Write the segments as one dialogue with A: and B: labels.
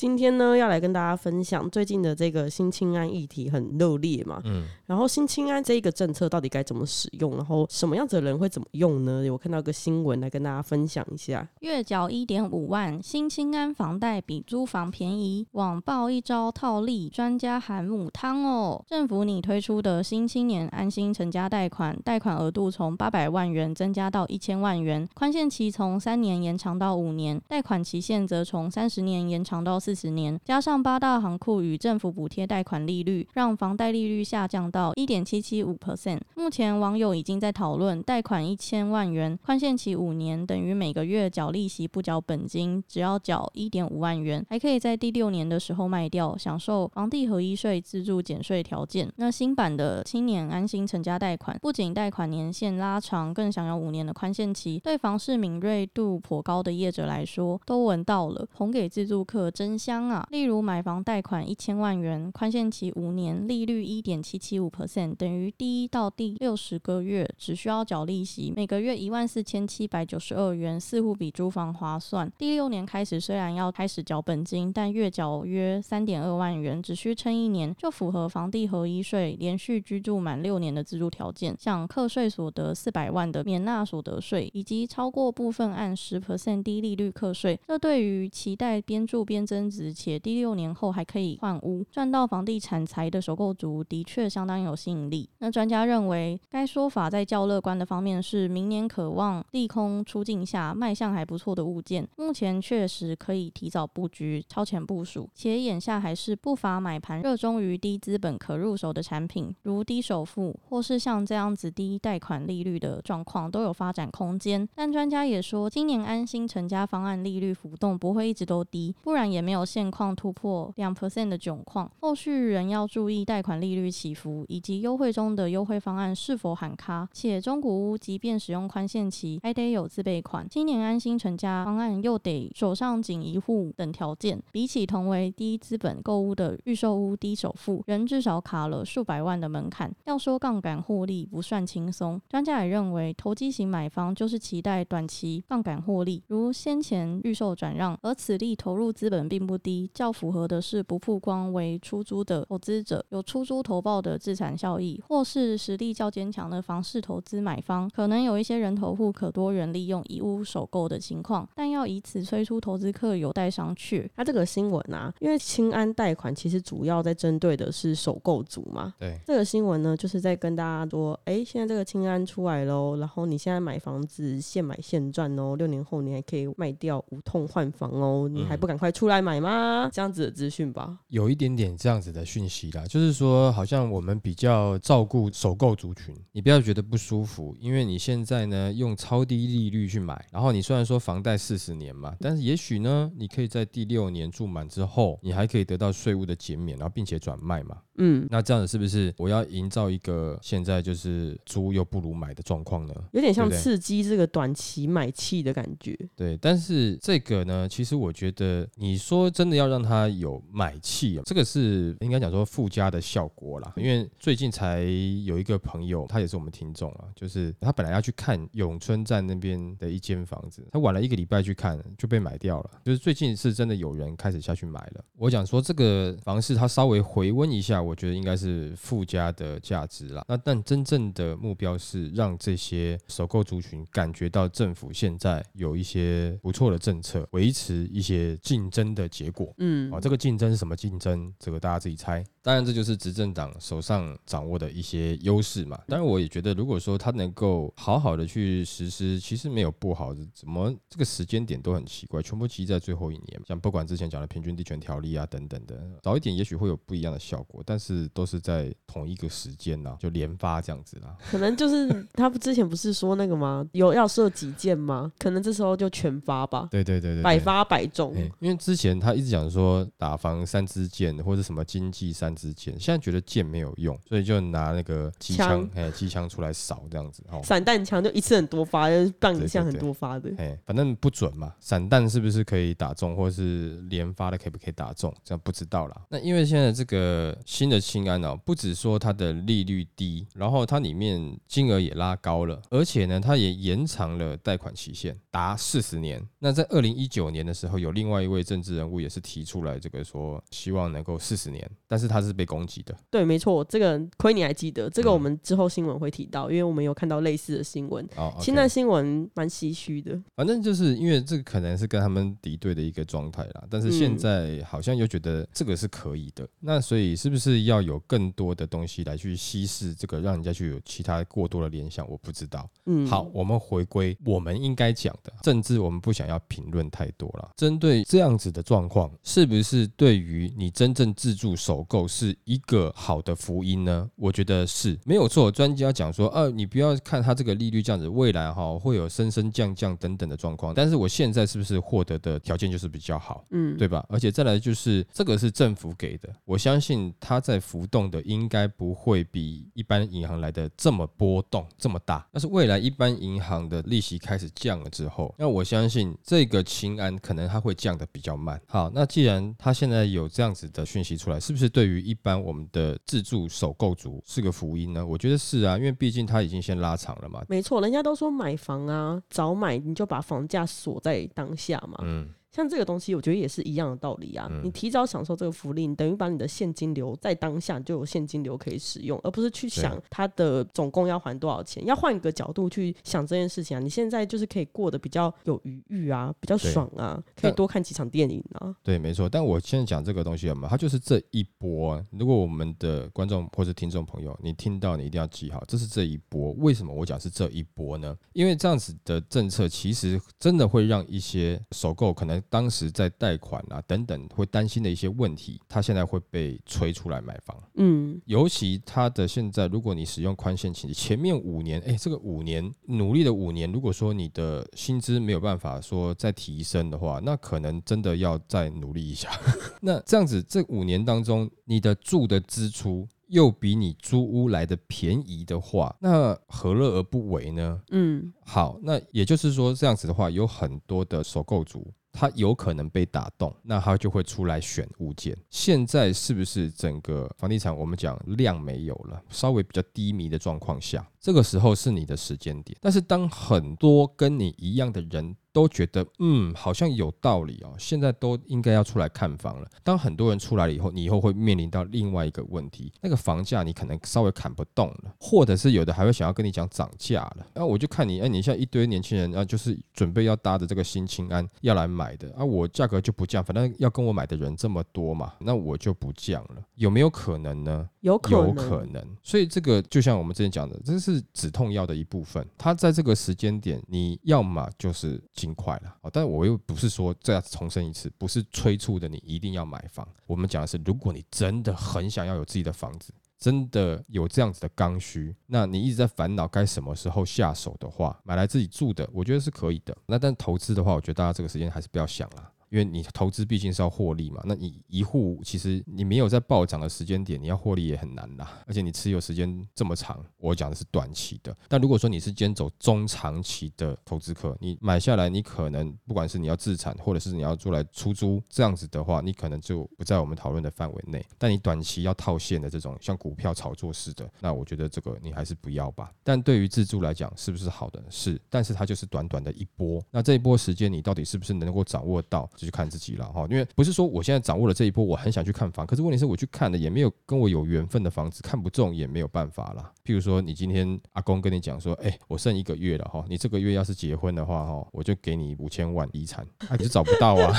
A: 今天呢，要来跟大家分享最近的这个新青安议题很热烈嘛，
B: 嗯，
A: 然后新青安这一个政策到底该怎么使用，然后什么样子的人会怎么用呢？我看到一个新闻来跟大家分享一下。
C: 月缴一点五万，新青安房贷比租房便宜，网报一招套利，专家喊母汤哦。政府拟推出的新青年安心成家贷款，贷款额度从八百万元增加到一千万元，宽限期从三年延长到五年，贷款期限则从三十年延长到四四十年。加上八大行库与政府补贴贷款利率，让房贷利率下降到一点七七五 percent。目前网友已经在讨论，贷款一千万元，宽限期五年，等于每个月缴利息不缴本金，只要缴一点五万元，还可以在第六年的时候卖掉，享受房地合一税自助减税条件。那新版的青年安心成家贷款，不仅贷款年限拉长，更享有五年的宽限期，对房市敏锐度颇高的业者来说，都闻到了红给自助客真香啊！例如买房贷款一千万元，宽限期五年，利率一点七七五 percent，等于第一到第六十个月只需要缴利息，每个月一万四千七百九十二元，似乎比租房划算。第六年开始虽然要开始缴本金，但月缴约三点二万元，只需撑一年就符合房地合一税连续居住满六年的自住条件，像课税所得四百万的免纳所得税，以及超过部分按十 percent 低利率课税。这对于期待边住边增值且第六年后还可以换屋赚到房地产财的首购族，的确相当有吸引力。那专家认为，该说法在较乐观的方面是，明年渴望利空出尽下卖相还不错的物件，目前确实可以提早布局、超前部署，且眼下还是不乏买盘热衷于低资本可入手的产品，如低首付或是像这样子低贷款利率的状况都有发展空间。但专家也说，今年安心成家方案利率浮动不会一直都低，不然也没没有现况突破两 percent 的窘况。后续仍要注意贷款利率起伏，以及优惠中的优惠方案是否喊卡。且中古屋即便使用宽限期，还得有自备款。今年安心成家方案又得手上仅一户等条件，比起同为低资本购屋的预售屋低首付，仍至少卡了数百万的门槛。要说杠杆获利不算轻松，专家也认为，投机型买方就是期待短期杠杆获利，如先前预售转让，而此例投入资本并不低，较符合的是不曝光为出租的投资者，有出租投报的自产效益，或是实力较坚强的房市投资买方，可能有一些人头户可多元利用以屋首购的情况，但要以此催出投资客有待商榷。
A: 它这个新闻啊，因为清安贷款其实主要在针对的是首购族嘛。
B: 对，
A: 这个新闻呢，就是在跟大家说，哎，现在这个清安出来喽，然后你现在买房子现买现赚哦，六年后你还可以卖掉无痛换房哦，你还不赶快出来买吗？这样子的资讯吧。
B: 有一点点这样子的讯息啦，就是说，好像我们比较照顾首购族群，你不要觉得不舒服，因为你现在呢用超低利率去买，然后你虽然说房贷四十年嘛，但是也许呢，你可以在第六年住满之后，你还可以得到税务的减免，然后并且转卖嘛。
A: 嗯，
B: 那这样子是不是我要营造一个现在就是租又不如买的状况呢？
A: 有点像刺激这个短期买气的感觉。
B: 对，但是这个呢，其实我觉得你说说真的要让它有买气哦，这个是应该讲说附加的效果啦。因为最近才有一个朋友，他也是我们听众啊，就是他本来要去看永春站那边的一间房子，他晚了一个礼拜去看就被买掉了。就是最近是真的有人开始下去买了。我讲说这个房市它稍微回温一下，我觉得应该是附加的价值啦。那但真正的目标是让这些首购族群感觉到政府现在有一些不错的政策，维持一些竞争的结果。
A: 嗯
B: 啊，这个竞争是什么竞争？这个大家自己猜。当然，这就是执政党手上掌握的一些优势嘛。当然，我也觉得，如果说他能够好好的去实施，其实没有不好的。怎么这个时间点都很奇怪，全部集在最后一年？像不管之前讲的平均地权条例啊等等的，早一点也许会有不一样的效果，但是都是在同一个时间呐、就连发这样子啦。
A: 可能就是他之前不是说那个吗？有要设几件吗？可能这时候就全发吧，
B: 对对对对对，
A: 百发百中。
B: 欸因为之前他一直讲说打防三支箭或者什么经济三弹之间，现在觉得剑没有用，所以就拿那个机枪
A: 枪，
B: 哎，机枪出来扫这样子哦。
A: 散弹枪就一次很多发，就是棒一下很多发的。
B: 哎，反正不准嘛，散弹是不是可以打中，或是连发的可不可以打中，这样不知道啦。那因为现在这个新的清安哦，不止说它的利率低，然后它里面金额也拉高了，而且呢，它也延长了贷款期限达四十年。那在二零一九年的时候，有另外一位政治人物也是提出来这个说，希望能够四十年，但是他是被攻击的。
A: 对，没错，这个亏你还记得，这个
B: 嗯
A: 我们之后新闻会提到，因为我们有看到类似的新闻。
B: 哦，
A: 现在新闻蛮唏嘘的，
B: 反正就是因为这个可能是跟他们敌对的一个状态啦，但是现
A: 嗯
B: 在好像又觉得这个是可以的，那所以是不是要有更多的东西来去稀释这个，让人家去有其他过多的联想？我不知道。
A: 嗯，
B: 好，，我们回归我们应该讲的政治，我们不想要评论太多了。针对这样子的状况，是不是对于你真正自助首购是一个好的福音呢？我觉得是没有错。专家讲说，呃，你不要看它这个利率这样子，未来哈会有升升降降等等的状况。但是我现在是不是获得的条件就是比较好？
A: 嗯，
B: 对吧？而且再来就是这个是政府给的，我相信它在浮动的应该不会比一般银行来的这么波动这么大。但是未来一般银行的利息开始降了之后，那我相信这个清安可能它会降的比较慢。好，那既然它现在有这样子的讯息出来，是不是对于一般我们的自助首购族是个福音呢？我觉得是啊，因为毕竟它已经先拉长了嘛。
A: 没错，人家都说买房啊，早买你就把房价锁在当下嘛。
B: 嗯，
A: 像这个东西，我觉得也是一样的道理啊。
B: 嗯
A: 你提早享受这个福利，你等于把你的现金流在当下就有现金流可以使用，而不是去想它的总共要还多少钱。要换一个角度去想这件事情啊，你现在就是可以过得比较有余裕啊，比较爽啊，可以多看几场电影啊。
B: 对，没错。但我现在讲这个东西有没有？它就是这一波啊。如果我们的观众或者听众朋友，你听到你一定要记好，这是这一波。为什么我讲是这一波呢？因为这样子的政策其实真的会让一些首购可能当时在贷款啊等等会担心的一些问题，他现在会被催出来买房。
A: 嗯，
B: 尤其他的现在，如果你使用宽限期，前面五年，哎，这个五年努力的五年，如果说你的薪资没有办法说再提升的话，那可能真的要再努力一下。那这样子，这五年当中，你的住的支出又比你租屋来的便宜的话，那何乐而不为呢？
A: 嗯，
B: 好，那也就是说，这样子的话，有很多的首购族，他有可能被打动，那他就会出来选物件。现在是不是整个房地产我们讲量没有了，稍微比较低迷的状况下，这个时候是你的时间点。但是当很多跟你一样的人都觉得，嗯，好像有道理哦，现在都应该要出来看房了。当很多人出来了以后，你以后会面临到另外一个问题，那个房价你可能稍微砍不动了，或者是有的还会想要跟你讲涨价了。那我就看你，哎，你像一堆年轻人啊，就是准备要搭的这个新青安要来买的啊，我价格就不降，反正要跟我买的人这么多嘛，那我就不降了。有没有可能呢？
A: 有
B: 有，可能，所以这个就像我们之前讲的，这是止痛药的一部分。它在这个时间点，你要么就是尽快了，但我又不是说再重申一次，不是催促的你一定要买房。我们讲的是，如果你真的很想要有自己的房子，真的有这样子的刚需，那你一直在烦恼该什么时候下手的话，买来自己住的，我觉得是可以的。那但投资的话，我觉得大家这个时间还是不要想了。因为你投资毕竟是要获利嘛，那你一户其实你没有在暴涨的时间点，你要获利也很难啦。而且你持有时间这么长，我讲的是短期的。但如果说你是兼走中长期的投资客，你买下来，你可能不管是你要自产，或者是你要做来出租这样子的话，你可能就不在我们讨论的范围内。但你短期要套现的这种像股票炒作式的，那我觉得这个你还是不要吧。但对于自住来讲，是不是好的？是，但是它就是短短的一波。那这一波时间，你到底是不是能够掌握到？就去看自己了哈，因为不是说我现在掌握了这一波，我很想去看房，可是问题是我去看的也没有跟我有缘分的房子，看不中也没有办法了。譬如说，你今天阿公跟你讲说，哎、我剩一个月了哈，你这个月要是结婚的话哈，我就给你五千万遗产，啊，你就找不到啊。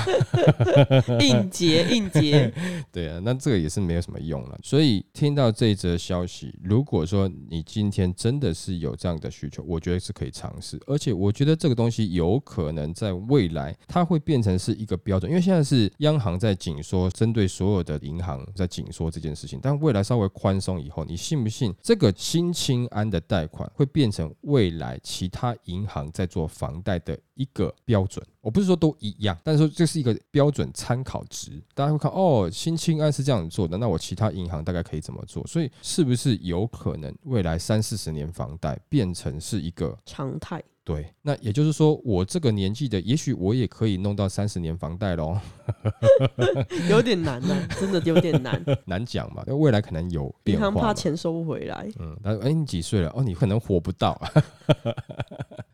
A: 应节应节，
B: 对啊，那这个也是没有什么用了。所以听到这一则消息，如果说你今天真的是有这样的需求，我觉得是可以尝试，而且我觉得这个东西有可能在未来它会变成是一个个标准，因为现在是央行在紧缩，针对所有的银行在紧缩这件事情，但未来稍微宽松以后，你信不信这个新新清安的贷款会变成未来其他银行在做房贷的一个标准？我不是说都一样，但是说这是一个标准参考值，大家会看哦，新清安是这样做的，那我其他银行大概可以怎么做？所以是不是有可能未来三四十年房贷变成是一个
A: 常态？
B: 对，那也就是说，我这个年纪的，也许我也可以弄到三十年房贷喽，
A: 有点难呢，真的有点难，
B: 难讲嘛。那未来可能有变化，
A: 怕钱收不回来。
B: 嗯，他说哎，你几岁了？哦，你可能活不到。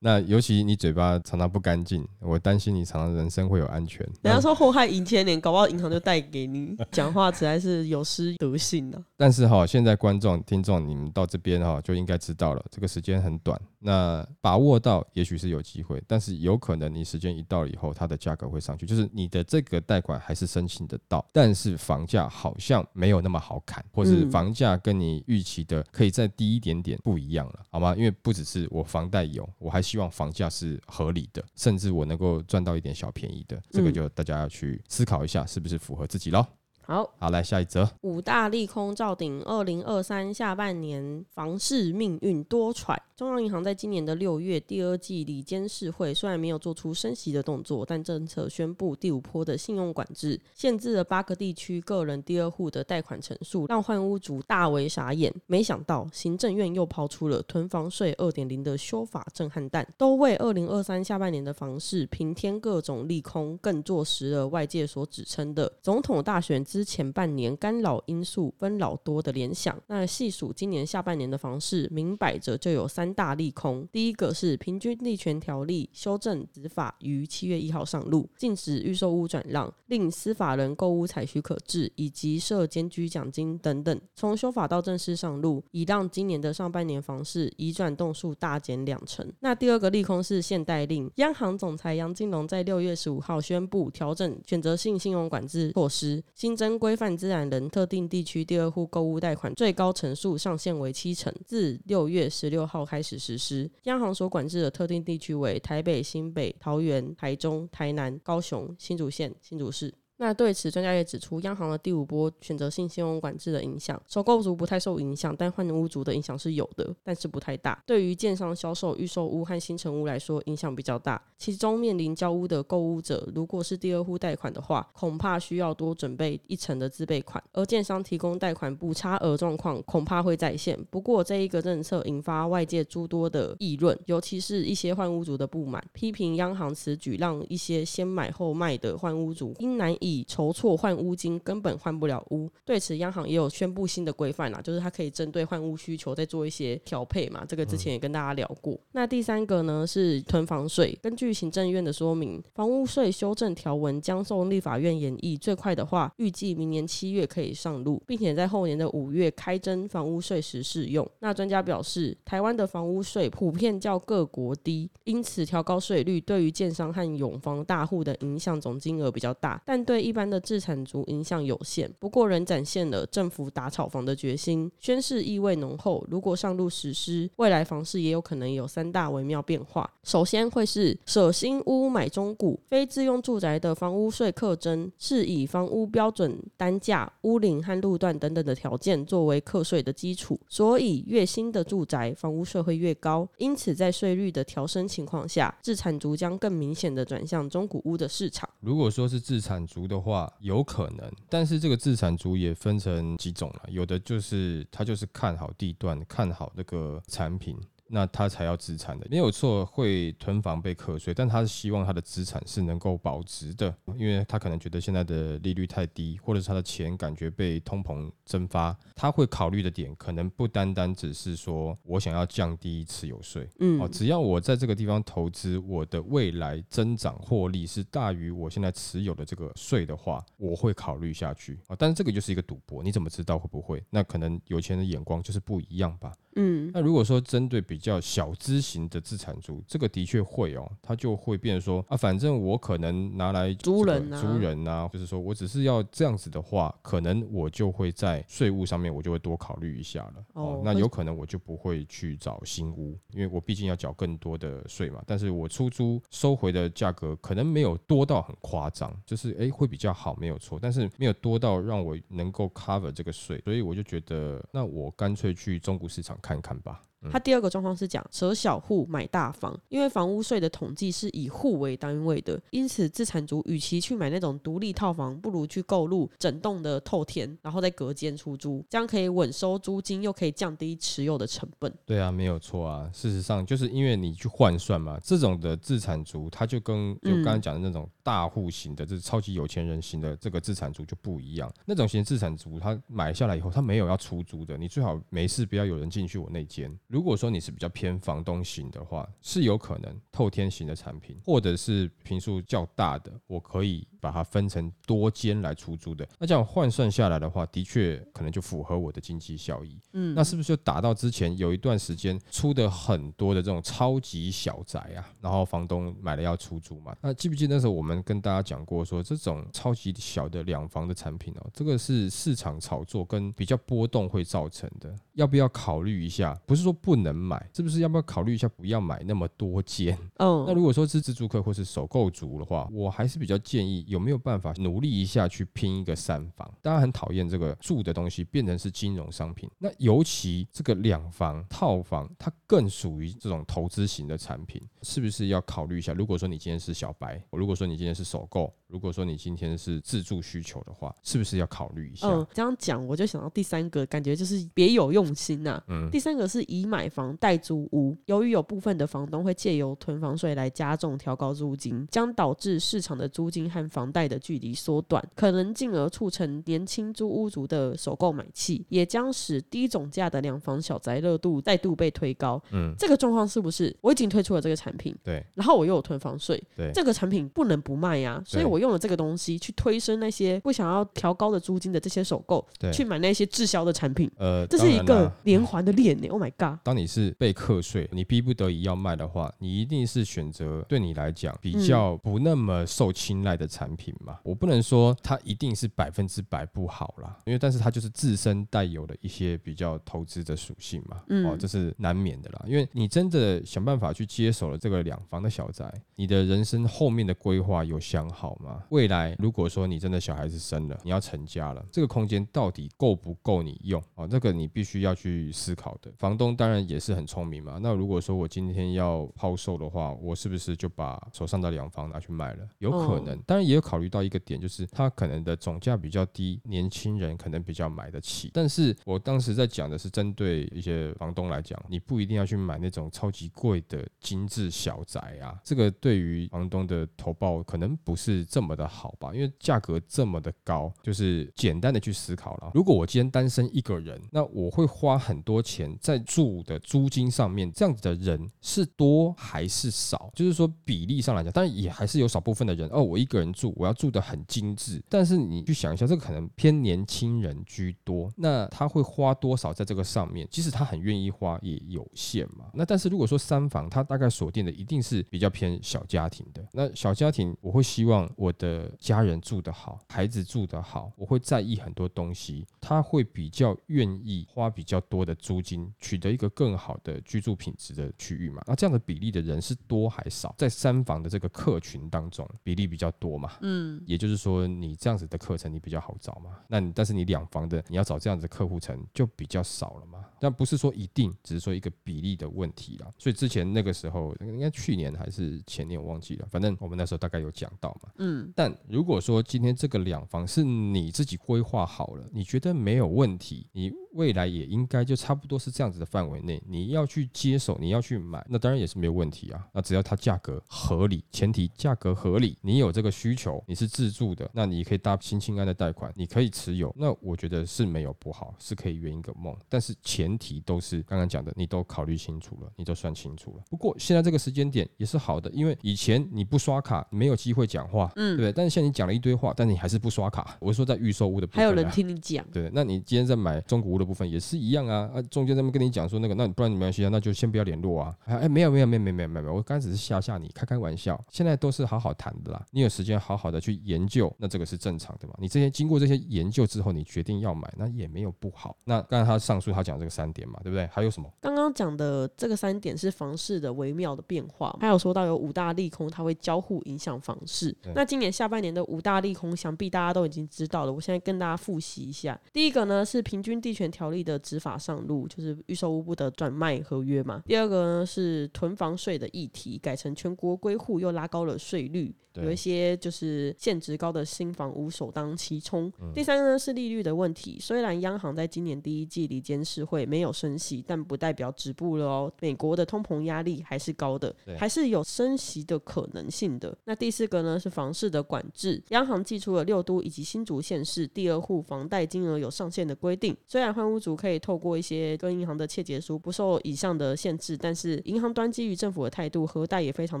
B: 那尤其你嘴巴常常不干净，我担心你常常人生会有安全。
A: 人家说祸害银千年，搞不好银行就带给你。讲话实在是有失德性的。
B: 但是哈，现在观众听众你们到这边哈，就应该知道了，这个时间很短。那把握到，也许是有机会，但是有可能你时间一到了以后，它的价格会上去。就是你的这个贷款还是申请得到，但是房价好像没有那么好砍，或是房价跟你预期的可以再低一点点不一样了，好吗？因为不只是我房贷有，我还希望房价是合理的，甚至我能够赚到一点小便宜的，这个就大家要去思考一下，是不是符合自己喽。
A: 好
B: 好来下一则，
A: 五大利空照顶，二零二三下半年房市命运多舛。中央银行在今年的六月第二季里监事会虽然没有做出升息的动作，但政策宣布第五波的信用管制，限制了八个地区个人第二户的贷款成数，让换屋主大为傻眼。没想到行政院又抛出了囤房税二点零的修法震撼弹，都为二零二三下半年的房市平添各种利空，更坐实了外界所指称的总统大选之。之前半年干扰因素分老多的联想，那细数今年下半年的房市，明摆着就有三大利空。第一个是平均地权条例修正执法于七月一号上路，禁止预售屋转让，令司法人购屋采许可制，以及设监居奖金等等。从修法到正式上路，已让今年的上半年房市移转动数大减两成。那第二个利空是限贷令，央行总裁杨金龙在六月十五号宣布调整选择性信用管制措施，新增。规范自然人特定地区第二户购物贷款最高成数上限为七成，自六月十六号开始实施。央行所管制的特定地区为台北、新北、桃园、台中、台南、高雄、新竹县、新竹市。那对此，专家也指出，央行的第五波选择性信用管制的影响，收购族不太受影响，但换屋族的影响是有的，但是不太大。对于建商销售预售屋和新城屋来说，影响比较大。其中面临交屋的购屋者，如果是第二户贷款的话，恐怕需要多准备一成的自备款，而建商提供贷款不差额状况，恐怕会再现。不过这一个政策引发外界诸多的议论，尤其是一些换屋族的不满，批评央行此举让一些先买后卖的换屋族因难以。以筹措换屋金，根本换不了屋。对此，央行也有宣布新的规范啦，就是它可以针对换屋需求再做一些调配嘛。这个之前也跟大家聊过。那第三个呢是囤房税。根据行政院的说明，房屋税修正条文将送立法院研议，最快的话预计明年七月可以上路，并且在后年的五月开征房屋税时适用。那专家表示，台湾的房屋税普遍较各国低，因此调高税率对于建商和永房大户的影响总金额比较大，但对一般的自产族影响有限，不过仍展现了政府打炒房的决心，宣誓意味浓厚。如果上路实施，未来房市也有可能有三大微妙变化。首先会是舍新屋买中古，非自用住宅的房屋税课征是以房屋标准单价、屋龄和路段等等的条件作为课税的基础，所以越新的住宅房屋税会越高。因此，在税率的调升情况下，自产族将更明显的转向中古屋的市场。
B: 如果说是自产族，的话有可能，但是这个自产族也分成几种了，有的就是他就是看好地段，看好那个产品。那他才要资产的，没有错，会囤房被课税，但他是希望他的资产是能够保值的，因为他可能觉得现在的利率太低，或者是他的钱感觉被通膨蒸发，他会考虑的点可能不单单只是说我想要降低持有税，嗯，哦，只要我在这个地方投资，我的未来增长获利是大于我现在持有的这个税的话，我会考虑下去。啊，但是这个就是一个赌博，你怎么知道会不会？那可能有钱人的眼光就是不一样吧。
A: 嗯
B: 那如果说针对比较小资型的自产族，这个的确会哦，他就会变成说啊，反正我可能拿来
A: 租人啊
B: 租人啊，就是说我只是要这样子的话，可能我就会在税务上面我就会多考虑一下了。
A: 哦
B: 哦，那有可能我就不会去找新屋，因为我毕竟要缴更多的税嘛。但是我出租收回的价格可能没有多到很夸张，就是哎会比较好，没有错，但是没有多到让我能够 cover 这个税，所以我就觉得那我干脆去中古市场看看看吧。
A: 他第二个状况是讲舍小户买大房，因为房屋税的统计是以户为单位的，因此自产族与其去买那种独立套房，不如去购入整栋的透天，然后再隔间出租，这样可以稳收租金，又可以降低持有的成本。
B: 对啊，没有错啊。事实上，就是因为你去换算嘛，这种的自产族，他就跟就刚才讲的那种大户型的，就是超级有钱人型的这个自产族就不一样。那种型自产族，他买下来以后，他没有要出租的，你最好没事不要有人进去我那间。如果说你是比较偏房东型的话，是有可能透天型的产品，或者是平数较大的，我可以把它分成多间来出租的。那这样换算下来的话，的确可能就符合我的经济效益。
A: 嗯，
B: 那是不是就达到之前有一段时间出的很多的这种超级小宅啊，然后房东买了要出租嘛？那记不记得那时候我们跟大家讲过说，这种超级小的两房的产品哦，这个是市场炒作跟比较波动会造成的，要不要考虑一下？不是说不能买，是不是要不要考虑一下不要买那么多间？
A: 嗯，
B: 那如果说是自住客或是首购族的话，我还是比较建议有没有办法努力一下去拼一个三房。大家很讨厌这个住的东西变成是金融商品，那尤其这个两房套房，它更属于这种投资型的产品，是不是要考虑一下？如果说你今天是小白，如果说你今天是首购，如果说你今天是自住需求的话，是不是要考虑一下？
A: 嗯，这样讲我就想到第三个，感觉就是别有用心呐、
B: 嗯
A: 第三个是以买房代租屋，由于有部分的房东会借由囤房税来加重调高租金，将导致市场的租金和房贷的距离缩短，可能进而促成年轻租屋族的首购买气，也将使低总价的两房小宅热度再度被推高。
B: 嗯，
A: 这个状况是不是我已经推出了这个产品，
B: 对
A: 然后我又有囤房税，
B: 对
A: 这个产品不能不卖呀、所以
B: 对
A: 我用了这个东西去推升那些不想要调高的租金的这些首购，
B: 对
A: 去买那些滞销的产品。
B: 呃，
A: 这是一个连环的链呢！Oh my god！
B: 当你是被课税，你逼不得已要卖的话，你一定是选择对你来讲比较不那么受青睐的产品嘛。我不能说它一定是百分之百不好啦，因为但是它就是自身带有的一些比较投资的属性嘛。
A: 嗯
B: 哦，这是难免的啦。因为你真的想办法去接手了这个两房的小宅，你的人生后面的规划有想好吗？未来如果说你真的小孩子生了，你要成家了，这个空间到底够不够你用？哦，这个你必须要去思考的。房东当然也是很聪明嘛。那如果说我今天要抛售的话，我是不是就把手上的两房拿去卖了？有可能，当然也有考虑到一个点，就是它可能的总价比较低，年轻人可能比较买得起。但是我当时在讲的是针对一些房东来讲，你不一定要去买那种超级贵的精致小宅啊，这个对于房东的投报可能不是这这么的好吧？因为价格这么的高，就是简单的去思考了。如果我今天单身一个人，那我会花很多钱在住的租金上面，这样子的人是多还是少？就是说比例上来讲，当然也还是有少部分的人哦，我一个人住，我要住的很精致。但是你去想一下，这个可能偏年轻人居多，那他会花多少在这个上面？即使他很愿意花，也有限嘛。那但是如果说三房，他大概锁定的一定是比较偏小家庭的。那小家庭，我会希望我的家人住得好，孩子住得好，我会在意很多东西，他会比较愿意花比较多的租金，取得一个更好的居住品质的区域嘛。那这样的比例的人是多还少？在三房的这个客群当中，比例比较多嘛。
A: 嗯，
B: 也就是说，你这样子的课程你比较好找嘛。那你但是你两房的，你要找这样子的客户层就比较少了嘛。但不是说一定，只是说一个比例的问题啦。所以之前那个时候，应该去年还是前年我忘记了，反正我们那时候大概有讲到嘛。
A: 嗯，
B: 但如果说今天这个两房是你自己规划好了，你觉得没有问题，你未来也应该就差不多是这样子的范围内，你要去接手，你要去买，那当然也是没有问题啊。那只要它价格合理，前提价格合理，你有这个需求，你是自住的，那你可以搭新青安的贷款，你可以持有，那我觉得是没有不好，是可以圆一个梦。但是前前提都是刚刚讲的，你都考虑清楚了，你都算清楚了。不过现在这个时间点也是好的，因为以前你不刷卡没有机会讲话，嗯，对不对？但是现在你讲了一堆话，但你还是不刷卡。我是说在预售屋的部分啊，
A: 还有人听你讲，
B: 对，那你今天在买中古屋的部分也是一样啊，啊，中间他们跟你讲说那个，那不然你没关系啊，那就先不要联络啊。哎，哎没有没有没有没有没有没有，我刚才只是吓吓你，开开玩笑。现在都是好好谈的啦，你有时间好好的去研究，那这个是正常的嘛。你这些经过这些研究之后，你决定要买，那也没有不好。那刚才他上述他讲这个三点嘛，对不对？还有什么？
A: 刚刚讲的这个三点是房市的微妙的变化，还有说到有五大利空，它会交互影响房市。那今年下半年的五大利空，想必大家都已经知道了。我现在跟大家复习一下。第一个呢是平均地权条例的执法上路，就是预售屋不得转卖合约嘛。第二个呢是囤房税的议题，改成全国归户，又拉高了税率。有一些就是限值高的新房屋首当其冲。第三个呢是利率的问题，虽然央行在今年第一季里监事会没有升息，但不代表止步了哦。美国的通膨压力还是高的，还是有升息的可能性的。那第四个呢是房市的管制，央行寄出了六都以及新竹县市第二户房贷金额有上限的规定。虽然换屋族可以透过一些跟银行的切结书不受以上的限制，但是银行端基于政府的态度，核贷也非常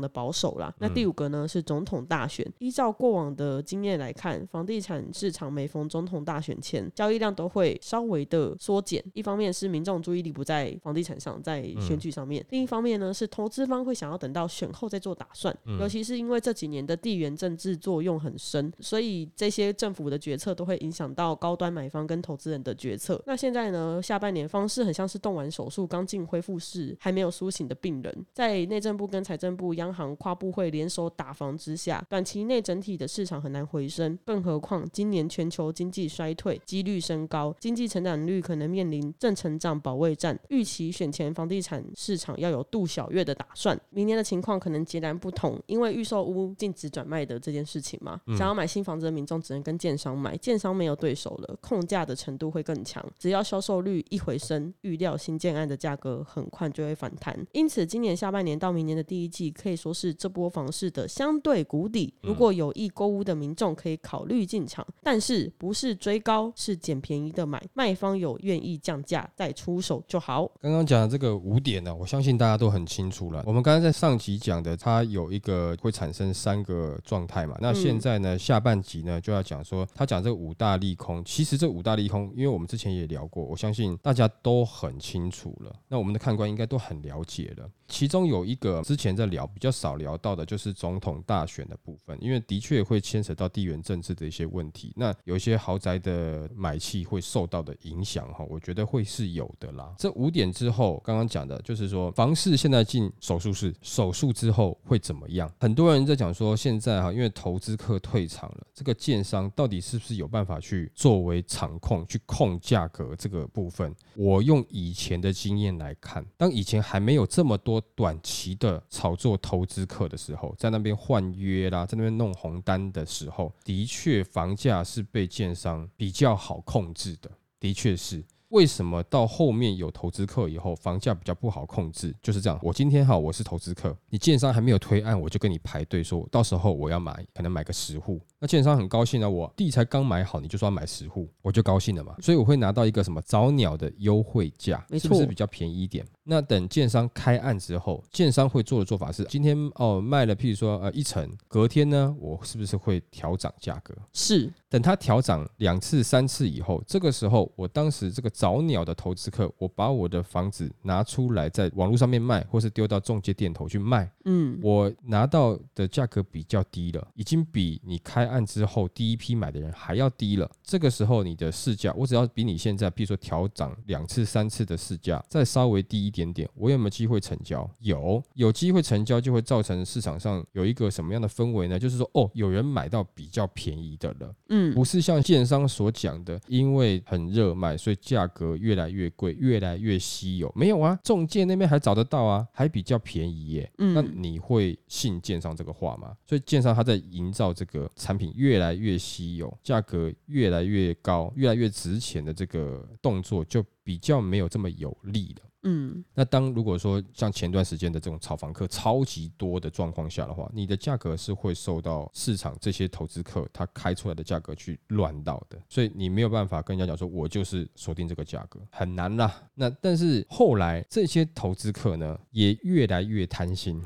A: 的保守啦。那第五个呢是总统。大选依照过往的经验来看，房地产市场每逢总统大选前，交易量都会稍微的缩减。一方面是民众注意力不在房地产上，在选举上面；另一方面呢，是投资方会想要等到选后再做打算。尤其是因为这几年的地缘政治作用很深，所以这些政府的决策都会影响到高端买方跟投资人的决策。那现在呢，下半年方式很像是动完手术刚进恢复室还没有苏醒的病人，在内政部跟财政部、央行跨部会联手打防之下。短期内整体的市场很难回升，更何况今年全球经济衰退几率升高，经济成长率可能面临正成长保卫战。预期选前房地产市场要有度小月的打算，明年的情况可能截然不同，因为预售屋禁止转卖的这件事情嘛，想要买新房子的民众只能跟建商买，建商没有对手了，控价的程度会更强。只要销售率一回升，预料新建案的价格很快就会反弹。因此，今年下半年到明年的第一季可以说是这波房市的相对谷。底，如果有意购屋的民众可以考虑进场，但是不是追高，是捡便宜的买。卖方有愿意降价再出手就好。
B: 刚刚讲的这个五点呢，我相信大家都很清楚了。我们刚刚在上集讲的，它有一个会产生三个状态嘛。那现在呢，下半集呢就要讲说，他讲这五大利空。其实这五大利空，因为我们之前也聊过，我相信大家都很清楚了。那我们的看官应该都很了解了。其中有一个之前在聊比较少聊到的，就是总统大选的部分，因为的确会牵扯到地缘政治的一些问题。那有一些豪宅的买气会受到的影响哈，我觉得会是有的啦。这五点之后，刚刚讲的就是说，房市现在进手术室，手术之后会怎么样？很多人在讲说，现在哈，因为投资客退场了，这个建商到底是不是有办法去作为场控去控价格这个部分？我用以前的经验来看，当以前还没有这么多。短期的炒作投资客的时候，在那边换约啦，在那边弄红单的时候，的确房价是被建商比较好控制的，的确是。为什么到后面有投资客以后，房价比较不好控制？就是这样。我今天哈，我是投资客，你建商还没有推案，我就跟你排队，说到时候我要买，可能买个十户。那建商很高兴啊，我地才刚买好，你就说要买十户，我就高兴了嘛。所以我会拿到一个什么早鸟的优惠价，是不是比较便宜一点？那等建商开案之后，建商会做的做法是，今天哦卖了，譬如说呃一层，隔天呢，我是不是会调涨价格？
A: 是。
B: 等它调涨两次、三次以后，这个时候，我当时这个早鸟的投资客，我把我的房子拿出来，在网络上面卖，或是丢到中介店头去卖，嗯，我拿到的价格比较低了，已经比你开案之后第一批买的人还要低了。这个时候，你的市价，我只要比你现在，比如说调涨两次、三次的市价再稍微低一点点，我有没有机会成交？有，有机会成交，就会造成市场上有一个什么样的氛围呢？就是说，哦，有人买到比较便宜的了，嗯。不是像建商所讲的，因为很热卖，所以价格越来越贵，越来越稀有。没有啊，中介那边还找得到啊，还比较便宜耶。嗯，那你会信建商这个话吗？所以建商他在营造这个产品越来越稀有，价格越来越高，越来越值钱的这个动作，就比较没有这么有利了。
A: 嗯，
B: 那当如果说像前段时间的这种炒房客超级多的状况下的话，你的价格是会受到市场这些投资客他开出来的价格去乱到的，所以你没有办法跟人家讲说，我就是锁定这个价格，很难啦。那但是后来这些投资客呢，也越来越贪心，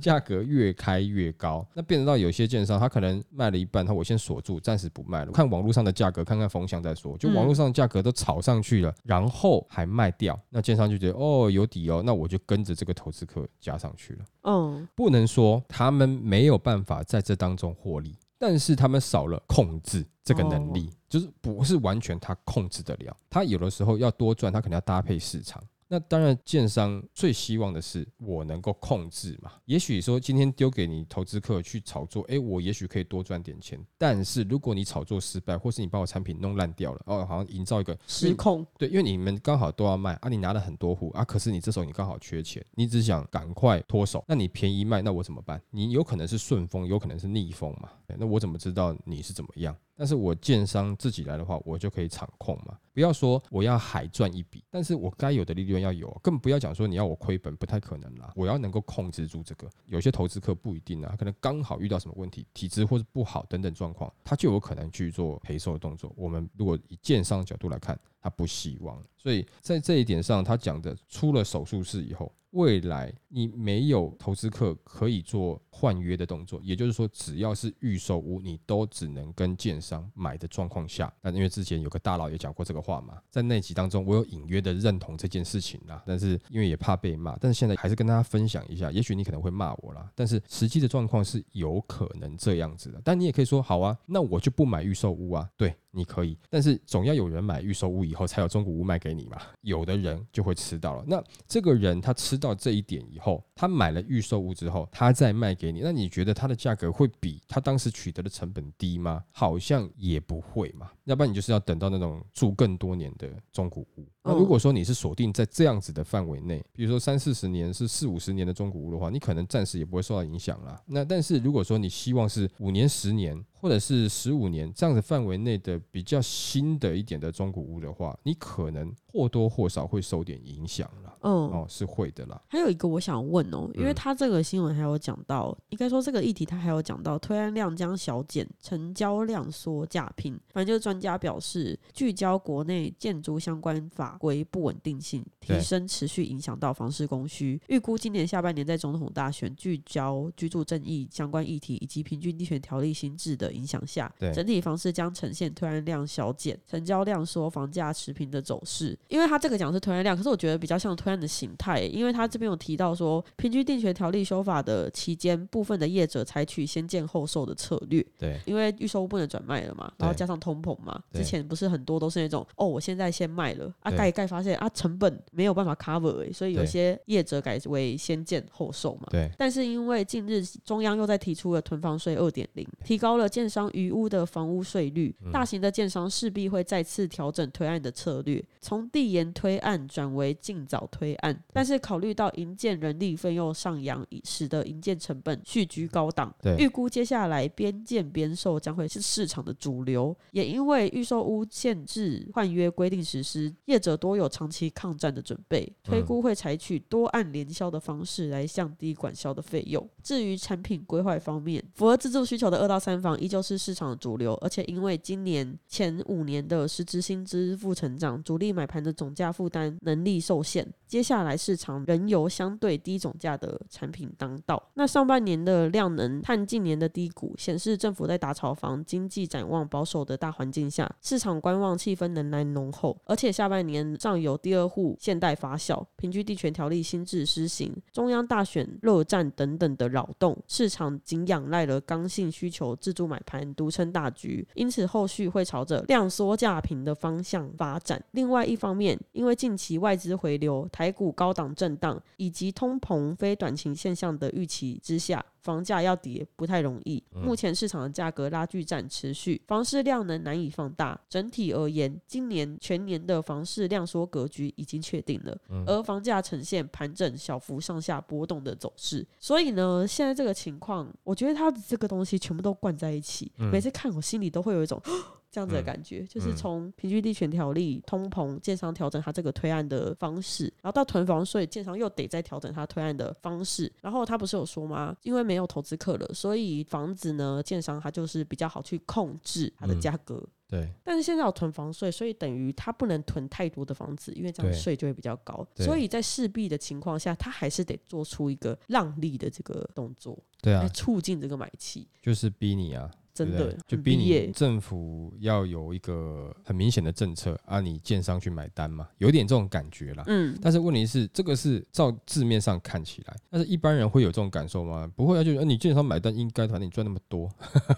B: 价格越开越高，那变得到有些建商他可能卖了一半，他我先锁住，暂时不卖了，看网络上的价格，看看风向再说。就网络上的价格都炒上去了，然后还卖掉，那建商就觉得哦有底哦，那我就跟着这个投资客加上去了。
A: 嗯，
B: 不能说他们没有办法在这当中获利，但是他们少了控制这个能力，就是不是完全他控制得了。他有的时候要多赚，他可能要搭配市场。那当然，建商最希望的是我能够控制嘛。也许说今天丢给你投资客去炒作，诶，我也许可以多赚点钱。但是如果你炒作失败，或是你把我产品弄烂掉了，哦，好像营造一个
A: 失控，
B: 对，因为你们刚好都要卖啊，你拿了很多户啊，可是你这时候你刚好缺钱，你只想赶快脱手，那你便宜卖，那我怎么办？你有可能是顺风，有可能是逆风嘛。那我怎么知道你是怎么样？但是我建商自己来的话，我就可以场控嘛。不要说我要海赚一笔，但是我该有的利润要有，更不要讲说你要我亏本，不太可能啦。我要能够控制住这个。有些投资客不一定啊，可能刚好遇到什么问题，体质或是不好等等状况，他就有可能去做赔售的动作。我们如果以建商角度来看，他不希望，所以在这一点上，他讲的出了手术室以后。未来你没有投资客可以做换约的动作，也就是说，只要是预售屋，你都只能跟建商买的状况下。那因为之前有个大佬也讲过这个话嘛，在那集当中，我有隐约的认同这件事情啦。但是因为也怕被骂，但是现在还是跟大家分享一下。也许你可能会骂我啦，但是实际的状况是有可能这样子的。但你也可以说，好啊，那我就不买预售屋啊。对。你可以，但是总要有人买预售屋以后，才有中古屋卖给你嘛。有的人就会吃到了。那这个人他吃到这一点以后，他买了预售屋之后，他再卖给你，那你觉得他的价格会比他当时取得的成本低吗？好像也不会嘛。要不然你就是要等到那种住更多年的中古屋。那如果说你是锁定在这样子的范围内，比如说三四十年是四五十年的中古屋的话，你可能暂时也不会受到影响啦。那但是如果说你希望是五年、十年。或者是十五年这样子范围内的比较新的一点的中古屋的话，你可能或多或少会受点影响了。嗯，哦，是会的啦。
A: 还有一个我想问哦，因为他这个新闻还有讲到，应该说这个议题他还有讲到推案量将小减，成交量缩价拼。反正就是专家表示，聚焦国内建筑相关法规不稳定性，提升持续影响到房市供需。预估今年下半年在总统大选聚焦居住正义相关议题以及平均地权条例新制的。影响下，整体房市将呈现推案量小减、成交量缩、房价持平的走势。因为他这个讲是推案量，可是我觉得比较像推案的形态。因为他这边有提到说，平均定权条例修法的期间，部分的业者采取先建后售的策略。
B: 对，
A: 因为预售不能转卖了嘛，然后加上通膨嘛，之前不是很多都是那种哦，我现在先卖了啊，盖一盖发现啊，成本没有办法 cover，所以有些业者改为先建后售嘛。
B: 对，
A: 但是因为近日中央又在提出了囤房税二点零，提高了建商余屋的房屋税率，大型的建商势必会再次调整推案的策略，从递延推案转为尽早推案。但是考虑到营建人力费用上扬，使得营建成本续居高档，预估接下来边建边售将会是市场的主流。也因为预售屋限制换约规定实施，业者多有长期抗战的准备，推估会采取多案联销的方式来降低管销的费用。至于产品规划方面，符合自住需求的二到三房依旧是。市场的主流，而且因为今年前五年的实质薪资负成长，主力买盘的总价负担能力受限。接下来市场仍由相对低总价的产品当道。那上半年的量能探近年的低谷，显示政府在打炒房、经济展望保守的大环境下，市场观望气氛仍然浓厚。而且下半年上有第二户现代发酵、平居地权条例新制施行、中央大选热战等等的扰动，市场仅仰赖了刚性需求自助买盘。独撑大局，因此后续会朝着量缩价平的方向发展。另外一方面，因为近期外资回流、股高档震荡以及通膨非短期现象的预期之下。房价要跌不太容易，目前市场的价格拉锯战持续，房市量能难以放大。整体而言，今年全年的房市量缩格局已经确定了，而房价呈现盘整、小幅上下波动的走势。所以呢，现在这个情况，我觉得它的这个东西全部都灌在一起，每次看我心里都会有一种。这样子的
B: 嗯
A: 感觉，就是
B: 嗯
A: 从平均地权条例、通膨、建商调整它这个推案的方式，然后到囤房税，建商又得再调整它推案的方式。然后他不是有说吗？因为没有投资客了，所以房子呢，建商它就是比较好去控制它的
B: 嗯
A: 价格。
B: 对
A: 但是现在有囤房税，所以等于他不能囤太多的房子，因为这样税就会比较高。
B: 对
A: 所以在势必的情况下，他还是得做出一个让利的这个动作，
B: 对啊
A: 来，促进这个买气。
B: 就是逼你啊，
A: 真的
B: 就逼你政府要有一个很明显的政策啊，你建商去买单嘛，有点这种感觉啦。
A: 嗯，
B: 但是问题是，这个是照字面上看起来，但是一般人会有这种感受吗？不会啊，就是、呃你建商买单应该，反正你赚那么多，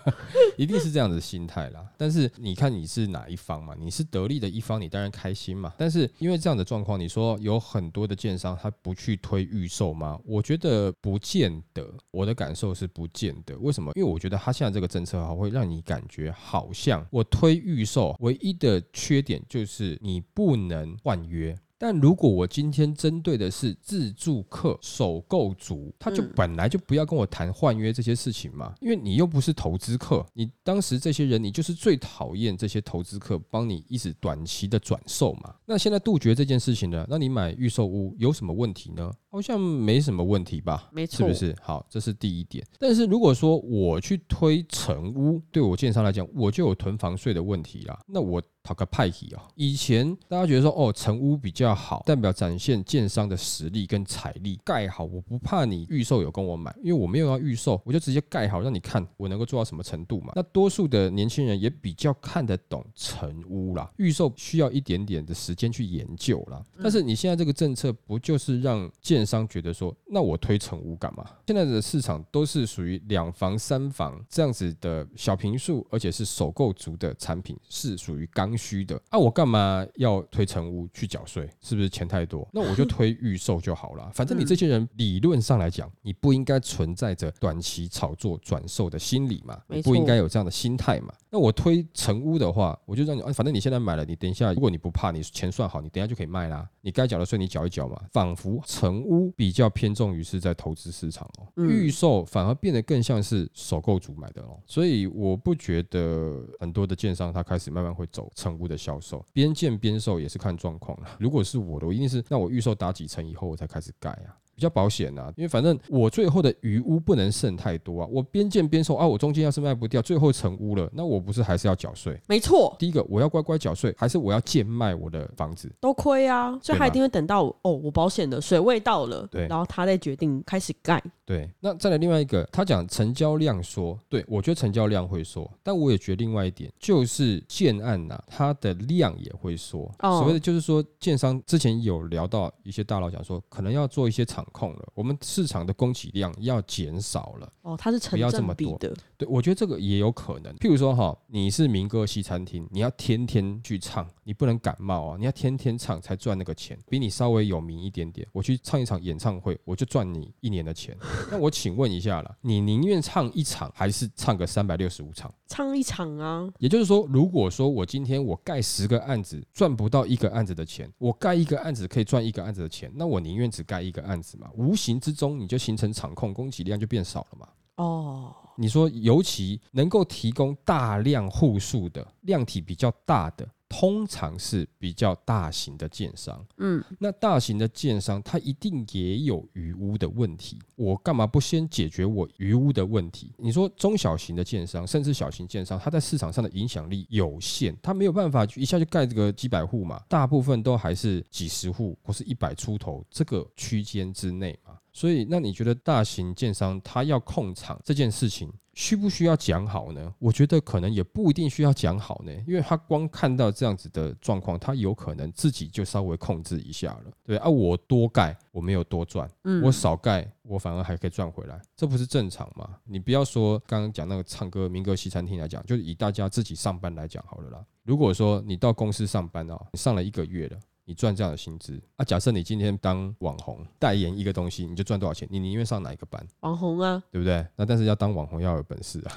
B: 一定是这样的心态啦。但是你看你是哪一方嘛？你是得利的一方，你当然开心嘛。但是因为这样的状况，你说有很多的建商他不去推预售吗？我觉得不见得，我的感受是不见得。为什么？因为我觉得他现在这个政策啊，会让你感觉好像我推预售，唯一的缺点就是你不能换约。但如果我今天针对的是自住客、首购族，他就
A: 嗯
B: 本来就不要跟我谈换约这些事情嘛，因为你又不是投资客，你当时这些人，你就是最讨厌这些投资客帮你一直短期的转售嘛。那现在杜绝这件事情呢，那你买预售屋有什么问题呢？好像没什么问题吧？
A: 没错，
B: 是不？是？好，这是第一点。但是如果说我去推成屋，对我建商来讲，我就有囤房税的问题啦。那我讨个派系哦！以前大家觉得说，哦，成屋比较好，代表展现建商的实力跟财力，盖好，我不怕你预售有跟我买，因为我没有要预售，我就直接盖好让你看我能够做到什么程度嘛。那多数的年轻人也比较看得懂成屋啦，预售需要一点点的时间去研究啦。但是你现在这个政策不就是让建商觉得说，那我推成屋干嘛？现在的市场都是属于两房、三房这样子的小平数，而且是首购族的产品，是属于刚需的。啊，我干嘛要推成屋去缴税？是不是钱太多？那我就推预售就好了。反正你这些人理论上来讲，你不应该存在着短期炒作转售的心理嘛，你不应该有这样的心态嘛。那我推成屋的话，我就让你，啊反正你现在买了，你等一下，如果你不怕，你钱算好，你等一下就可以卖啦。你该缴的税你缴一缴嘛。仿佛成屋比较偏重于是在投资市场哦，
A: 嗯
B: 预售反而变得更像是首购族买的哦。所以我不觉得很多的建商他开始慢慢会走成屋的销售，边建边售也是看状况了。如果是我的，我一定是那我预售打几层以后我才开始盖啊。比较保险啊、因为反正我最后的余屋不能剩太多啊，我边建边说啊，我中间要是卖不掉，最后成屋了，那我不是还是要缴税？
A: 没错，
B: 第一个我要乖乖缴税，还是我要贱卖我的房子？
A: 都亏啊，所以他一定会等到哦，我保险的水位到了，
B: 对
A: 然后他再决定开始盖。
B: 对，那再来另外一个，他讲成交量说，对我觉得成交量会说，但我也觉得另外一点就是建案呐、它的量也会说。
A: 哦
B: 所谓的就是说，建商之前有聊到一些大佬讲说，可能要做一些场控了，我们市场的供给量要减少了。
A: 哦，它是成
B: 不要这么多
A: 正比的，
B: 对，我觉得这个也有可能。譬如说哈，你是民歌西餐厅，你要天天去唱，你不能感冒啊，你要天天唱才赚那个钱。比你稍微有名一点点，我去唱一场演唱会，我就赚你一年的钱。那我请问一下了，你宁愿唱一场，还是唱个三百六十五场？
A: 唱一场啊，
B: 也就是说，如果说我今天我盖十个案子赚不到一个案子的钱，我盖一个案子可以赚一个案子的钱，那我宁愿只盖一个案子嘛。无形之中你就形成场控，供给量就变少了嘛。
A: 哦，
B: 你说，尤其能够提供大量户数的量体比较大的，通常是比较大型的建商。
A: 嗯，
B: 那大型的建商，它一定也有余屋的问题。我干嘛不先解决我余屋的问题？你说中小型的建商，甚至小型建商，它在市场上的影响力有限，它没有办法一下就盖这个几百户嘛，大部分都还是几十户或是一百出头这个区间之内嘛。所以，那你觉得大型建商他要控场这件事情，需不需要讲好呢？我觉得可能也不一定需要讲好呢，因为他光看到这样子的状况，他有可能自己就稍微控制一下了。对啊，我多盖我没有多赚，
A: 嗯
B: 我少盖我反而还可以赚回来，这不是正常吗？你不要说刚刚讲那个唱歌民歌西餐厅来讲，就是以大家自己上班来讲好了啦。如果说你到公司上班啊，你上了一个月了。你赚这样的薪资啊？假设你今天当网红代言一个东西，你就赚多少钱？你宁愿上哪一个班？
A: 网红啊，
B: 对不对？那但是要当网红要有本事啊。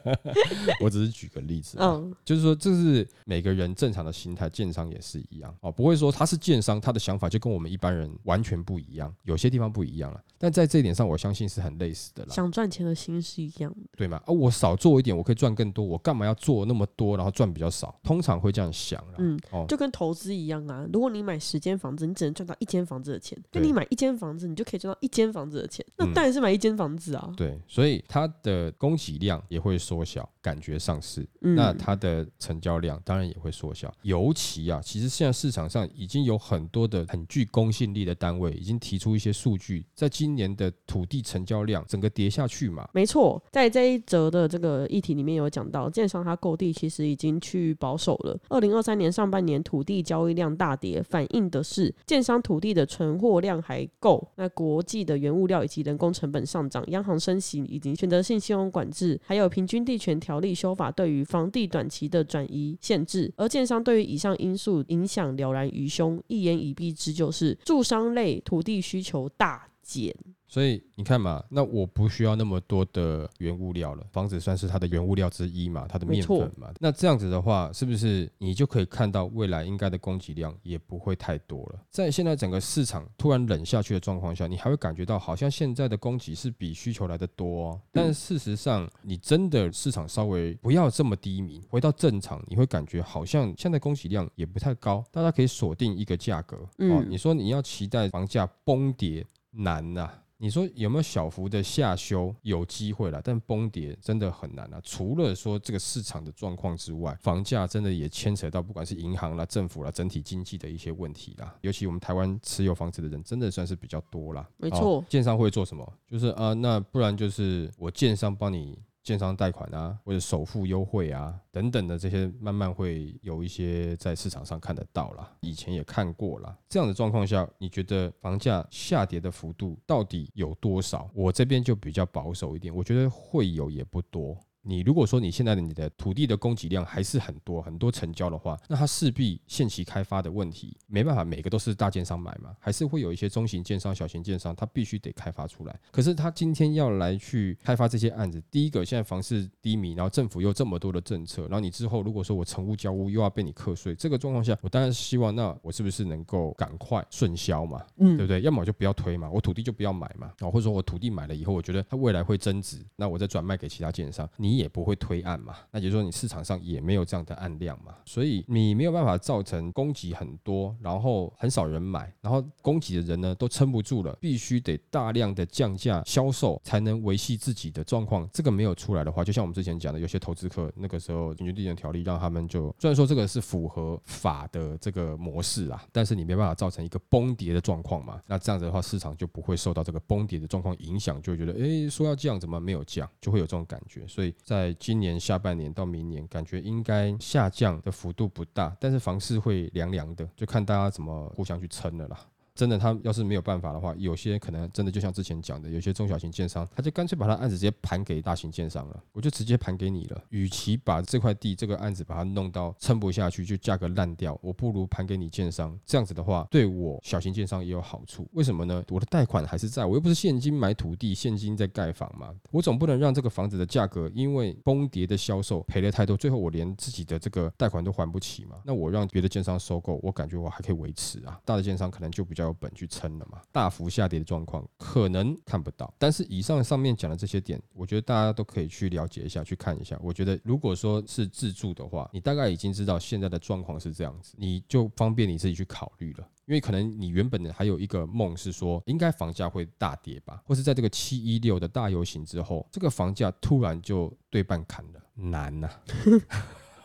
B: 我只是举个例子、啊，
A: 嗯，
B: 就是说这是每个人正常的心态，建商也是一样哦，不会说他是建商，他的想法就跟我们一般人完全不一样，有些地方不一样了，但在这一点上，我相信是很类似的啦。
A: 想赚钱的心是一样的。
B: 对吗？啊，我少做一点，我可以赚更多，我干嘛要做那么多，然后赚比较少？通常会这样想啦。
A: 嗯，
B: 哦，
A: 就跟投资一样啊。如果你买十间房子，你只能赚到一间房子的钱；那你买一间房子，你就可以赚到一间房子的钱。那
B: 嗯
A: 当然是买一间房子啊。
B: 对，所以它的供给量也会缩小，感觉上是。
A: 嗯，
B: 那它的成交量当然也会缩小，尤其啊，其实现在市场上已经有很多的很具公信力的单位已经提出一些数据，在今年的土地成交量整个跌下去嘛，
A: 没错，在这一则的这个议题里面有讲到，建商他购地其实已经趋于保守了。二零二三年上半年土地交易量大跌，反映的是建商土地的存货量还够。那国际的原物料以及人工成本上涨，央行升息以及选择性信用管制，还有平均地权条例修法对于房地短期的转移限制，而建商对于以上因素影响了然于胸，一言以蔽之就是住商类土地需求大减。
B: 所以你看嘛，那我不需要那么多的原物料了，房子算是它的原物料之一嘛，它的面粉嘛。那这样子的话，是不是你就可以看到未来应该的供给量也不会太多了？在现在整个市场突然冷下去的状况下，你还会感觉到好像现在的供给是比需求来的多、哦，但是事实上，你真的市场稍微不要这么低迷，回到正常，你会感觉好像现在供给量也不太高，大家可以锁定一个价格。哦
A: 嗯，
B: 你说你要期待房价崩跌难呐、你说有没有小幅的下修？有机会啦，但崩跌真的很难啊。除了说这个市场的状况之外，房价真的也牵扯到不管是银行啦、政府啦、整体经济的一些问题啦。尤其我们台湾持有房子的人真的算是比较多啦。
A: 没错
B: 哦建商会做什么？就是啊、那不然就是我建商帮你。建商贷款啊，或者首付优惠啊，等等的这些，慢慢会有一些在市场上看得到啦。以前也看过啦。这样的状况下，你觉得房价下跌的幅度到底有多少？我这边就比较保守一点，我觉得会有也不多。你如果说你现在的你的土地的供给量还是很多很多成交的话，那它势必限期开发的问题没办法每个都是大建商买嘛，还是会有一些中型建商、小型建商，它必须得开发出来。可是他今天要来去开发这些案子，第一个现在房市低迷，然后政府又这么多的政策，然后你之后如果说我成屋交屋又要被你课税，这个状况下，我当然是希望那我是不是能够赶快顺销嘛，
A: 嗯
B: 对不对？要么我就不要推嘛，我土地就不要买嘛，哦，或者说我土地买了以后，我觉得它未来会增值，那我再转卖给其他建商，你你也不会推案嘛，那也就是说你市场上也没有这样的案量嘛，所以你没有办法造成供给很多，然后很少人买，然后供给的人呢都撑不住了，必须得大量的降价销售才能维系自己的状况。这个没有出来的话，就像我们之前讲的，有些投资客那个时候平均地权条例让他们就虽然说这个是符合法的这个模式啊，但是你没办法造成一个崩跌的状况嘛。那这样子的话，市场就不会受到这个崩跌的状况影响，就会觉得诶说要降怎么没有降，就会有这种感觉。所以在今年下半年到明年，感觉应该下降的幅度不大，但是房市会凉凉的，就看大家怎么互相去撑了啦。真的，他要是没有办法的话，有些可能真的就像之前讲的，有些中小型建商，他就干脆把他案子直接盘给大型建商了，我就直接盘给你了。与其把这块地这个案子把它弄到撑不下去，就价格烂掉，我不如盘给你建商。这样子的话，对我小型建商也有好处。为什么呢？我的贷款还是在，我又不是现金买土地，现金在盖房嘛，我总不能让这个房子的价格因为崩跌的销售赔了太多，最后我连自己的这个贷款都还不起嘛。那我让别的建商收购，我感觉我还可以维持啊。大的建商可能就比较标本去撑了嘛。大幅下跌的状况可能看不到，但是以上上面讲的这些点，我觉得大家都可以去了解一下，去看一下。我觉得如果说是自住的话，你大概已经知道现在的状况是这样子，你就方便你自己去考虑了。因为可能你原本的还有一个梦是说，应该房价会大跌吧，或是在这个七一六的大游行之后，这个房价突然就对半砍了，难呐、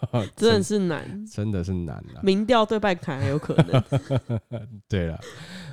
A: 真的是难，
B: 真的是难了、
A: 民调对半砍还有可能。
B: 对了，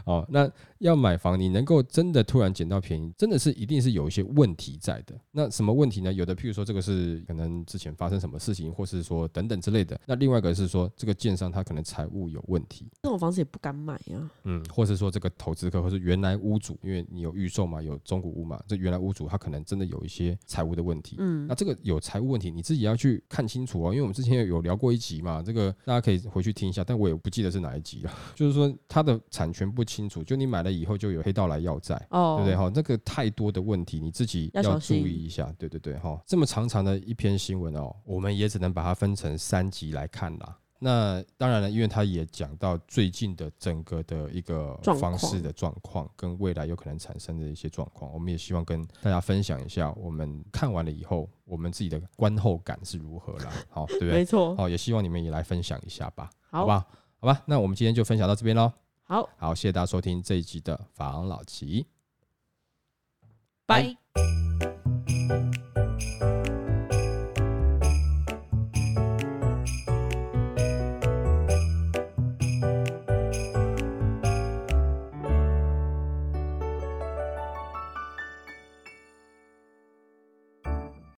B: 哦，那要买房，你能够真的突然捡到便宜，真的是一定是有一些问题在的。那什么问题呢？有的，譬如说这个是可能之前发生什么事情，或是说等等之类的。那另外一个是说，这个建商他可能财务有问题，
A: 那种房子也不敢买啊。
B: 嗯，或是说这个投资客，或是原来屋主，因为你有预售嘛，有中古屋嘛，这原来屋主他可能真的有一些财务的问题。
A: 嗯
B: 那，这个有财务问题，你自己要去看清楚哦，因为我们之前有聊过一集嘛，这个大家可以回去听一下，但我也不记得是哪一集了。就是说它的产权不清楚，就你买了以后就有黑道来要债。
A: 哦，
B: 对不对哈？那个太多的问题，你自己要注意一下。对对对哈，这么长长的一篇新闻哦，我们也只能把它分成三集来看啦。那当然了，因为他也讲到最近的整个的一个方式的状况，跟未来有可能产生的一些状况，我们也希望跟大家分享一下，我们看完了以后，我们自己的观后感是如何啦。好，对不对？
A: 没错。
B: 好，也希望你们也来分享一下吧，好
A: 好
B: 不好？好吧，那我们今天就分享到这边喽。
A: 好，
B: 好，谢谢大家收听这一集的房老吉。
A: 拜。
C: 拜